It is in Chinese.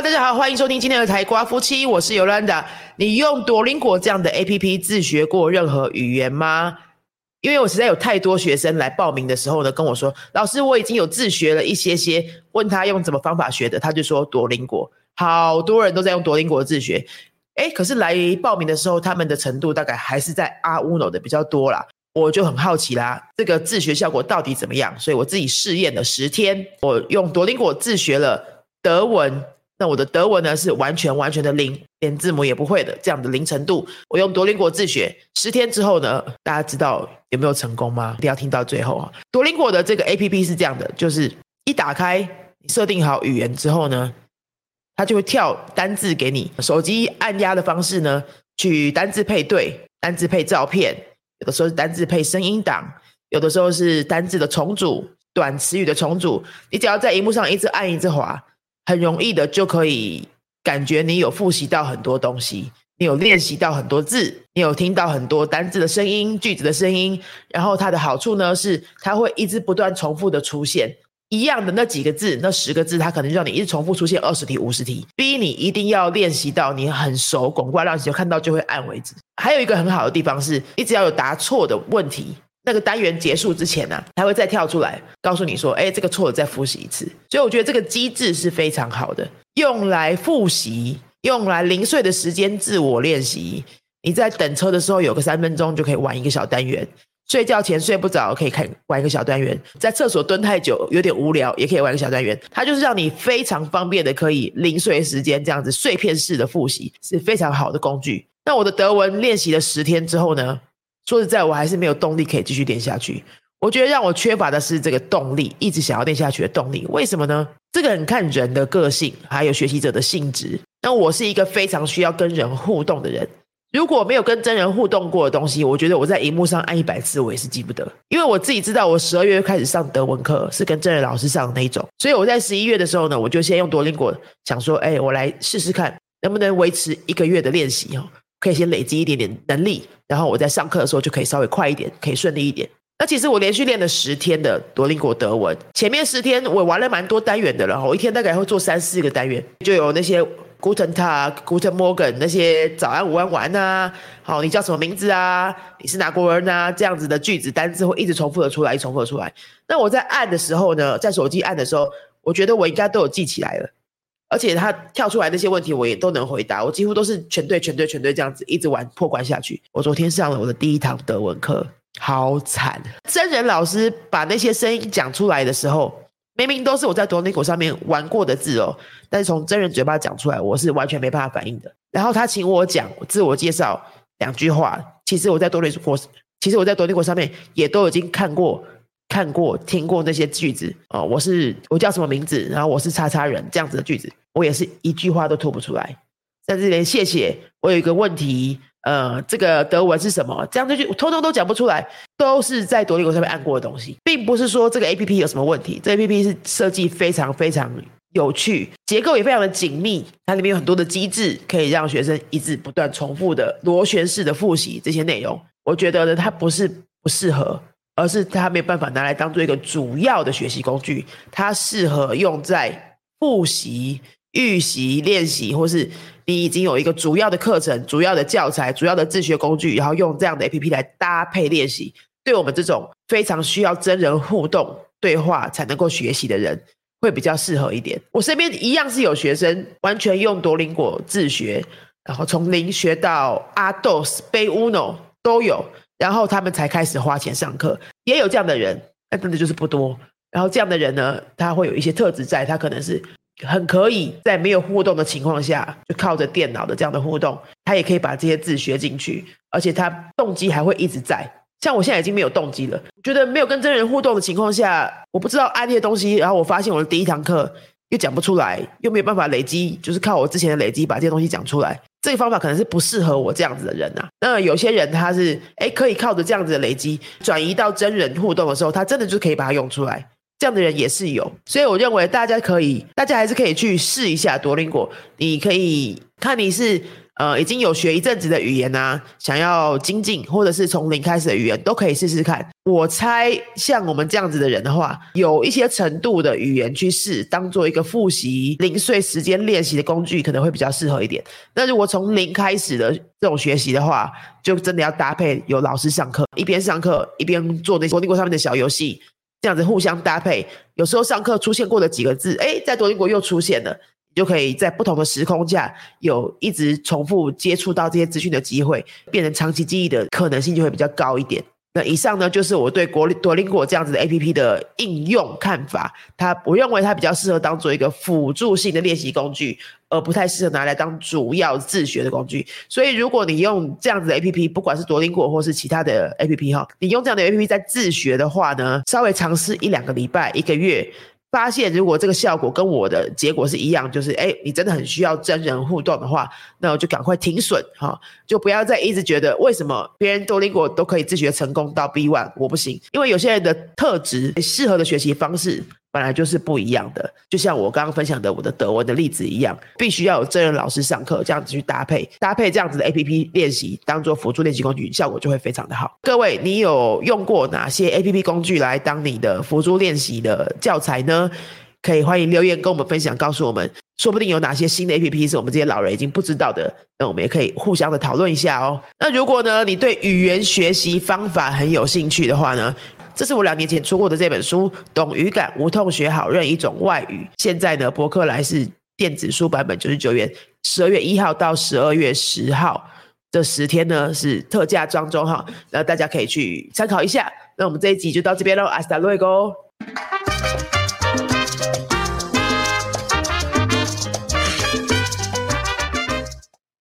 大家好，欢迎收听今天的台瓜夫妻，我是尤兰达。你用多邻国这样的 APP 自学过任何语言吗？因为我实在有太多学生来报名的时候呢，跟我说，老师我已经有自学了一些些，问他用什么方法学的，他就说多邻国，好多人都在用多邻国自学。哎，可是来报名的时候，他们的程度大概还是在阿乌诺的比较多啦。我就很好奇啦，这个自学效果到底怎么样？所以我自己试验了十天，我用多邻国自学了德文。那我的德文呢是完全完全的零，连字母也不会的这样的零程度。我用多邻国自学十天之后呢，大家知道有没有成功吗？一定要听到最后啊！多邻国的这个 A P P 是这样的，就是一打开，设定好语言之后呢，它就会跳单字给你。手机按压的方式呢，去单字配对，单字配照片，有的时候是单字配声音档，有的时候是单字的重组，短词语的重组。你只要在荧幕上一直按一直滑。很容易的就可以感觉你有复习到很多东西，你有练习到很多字，你有听到很多单字的声音、句子的声音。然后它的好处呢是，它会一直不断重复的出现一样的那几个字，那十个字，它可能让你一直重复出现二十题、五十题，逼你一定要练习到你很熟，滚瓜烂熟，看到就会按为止。还有一个很好的地方是，你只要有答错的问题。那个单元结束之前呢，它会再跳出来告诉你说：“哎，这个错了，再复习一次。”所以我觉得这个机制是非常好的，用来复习，用来零碎的时间自我练习。你在等车的时候有个三分钟就可以玩一个小单元，睡觉前睡不着可以看玩一个小单元，在厕所蹲太久有点无聊也可以玩个小单元。它就是让你非常方便的可以零碎时间这样子碎片式的复习，是非常好的工具。那我的德文练习了十天之后呢？说实在，我还是没有动力可以继续练下去。我觉得让我缺乏的是这个动力，一直想要练下去的动力。为什么呢？这个很看人的个性，还有学习者的性质。那我是一个非常需要跟人互动的人。如果没有跟真人互动过的东西，我觉得我在荧幕上按一百次，我也是记不得。因为我自己知道，我十二月开始上德文课，是跟真人老师上的那一种。所以我在十一月的时候呢，我就先用多邻国想说，哎，我来试试看能不能维持一个月的练习哦。可以先累积一点点能力，然后我在上课的时候就可以稍微快一点，可以顺利一点。那其实我连续练了十天的多邻国德文，前面十天我玩了蛮多单元的了，我一天大概会做三四个单元，就有那些 Guten Tag、Guten Morgen 那些早安、午安、晚安啊，好，你叫什么名字啊？你是哪国人啊？这样子的句子单字会一直重复的出来，重复的出来。那我在按的时候呢，在手机按的时候，我觉得我应该都有记起来了。而且他跳出来那些问题，我也都能回答。我几乎都是全对、全对、全对这样子一直玩破关下去。我昨天上了我的第一堂德文课，好惨！真人老师把那些声音讲出来的时候，明明都是我在多尼果上面玩过的字哦，但是从真人嘴巴讲出来，我是完全没办法反应的。然后他请我讲自我介绍两句话，其实我在多尼果，其实我在多尼果上面也都已经看过。看过、听过那些句子哦，我是我叫什么名字？然后我是叉叉人这样子的句子，我也是一句话都吐不出来，甚至连谢谢我有一个问题，呃，这个德文是什么？这样这句通通都讲不出来，都是在多利国上面按过的东西，并不是说这个 A P P 有什么问题，这 A P P 是设计非常非常有趣，结构也非常的紧密，它里面有很多的机制，可以让学生一直不断重复的螺旋式的复习这些内容。我觉得呢，它不是不适合。而是它没有办法拿来当做一个主要的学习工具，它适合用在复习、预习、练习，或是你已经有一个主要的课程、主要的教材、主要的自学工具，然后用这样的 A P P 来搭配练习。对我们这种非常需要真人互动对话才能够学习的人，会比较适合一点。我身边一样是有学生完全用多邻国自学，然后从零学到阿斗斯、贝乌诺都有。然后他们才开始花钱上课，也有这样的人，但真的就是不多。然后这样的人呢，他会有一些特质在，他可能是很可以在没有互动的情况下，就靠着电脑的这样的互动，他也可以把这些字学进去，而且他动机还会一直在。像我现在已经没有动机了，觉得没有跟真人互动的情况下，我不知道按那些东西，然后我发现我的第一堂课又讲不出来，又没有办法累积，就是靠我之前的累积把这些东西讲出来。这个方法可能是不适合我这样子的人呐。那有些人他是哎，可以靠着这样子的累积转移到真人互动的时候，他真的就可以把它用出来。这样的人也是有，所以我认为大家可以，大家还是可以去试一下多邻国。你可以看你是呃已经有学一阵子的语言啊，想要精进或者是从零开始的语言，都可以试试看。我猜像我们这样子的人的话，有一些程度的语言去试，当做一个复习零碎时间练习的工具，可能会比较适合一点。那如果从零开始的这种学习的话，就真的要搭配有老师上课，一边上课一边做那些多邻国上面的小游戏，这样子互相搭配。有时候上课出现过的几个字，哎，在多邻国又出现了，就可以在不同的时空下有一直重复接触到这些资讯的机会，变成长期记忆的可能性就会比较高一点。那以上呢，就是我对国多邻国这样子的 A P P 的应用看法。它我认为它比较适合当做一个辅助性的练习工具，而不太适合拿来当主要自学的工具。所以，如果你用这样子的 A P P，不管是多邻国或是其他的 A P P 哈，你用这样的 A P P 在自学的话呢，稍微尝试一两个礼拜、一个月。发现如果这个效果跟我的结果是一样，就是哎，你真的很需要真人互动的话，那我就赶快停损哈，就不要再一直觉得为什么别人多邻国都可以自学成功到 B one，我不行，因为有些人的特质适合的学习方式。本来就是不一样的，就像我刚刚分享的我的德文的例子一样，必须要有真人老师上课，这样子去搭配搭配这样子的 A P P 练习，当做辅助练习工具，效果就会非常的好。各位，你有用过哪些 A P P 工具来当你的辅助练习的教材呢？可以欢迎留言跟我们分享，告诉我们，说不定有哪些新的 A P P 是我们这些老人已经不知道的，那我们也可以互相的讨论一下哦。那如果呢，你对语言学习方法很有兴趣的话呢？这是我两年前出过的这本书《懂语感，无痛学好任一种外语》。现在呢，博客来是电子书版本九十九元，十二月一号到十二月十号这十天呢是特价装中哈，那大家可以去参考一下。那我们这一集就到这边喽，阿斯达瑞哥。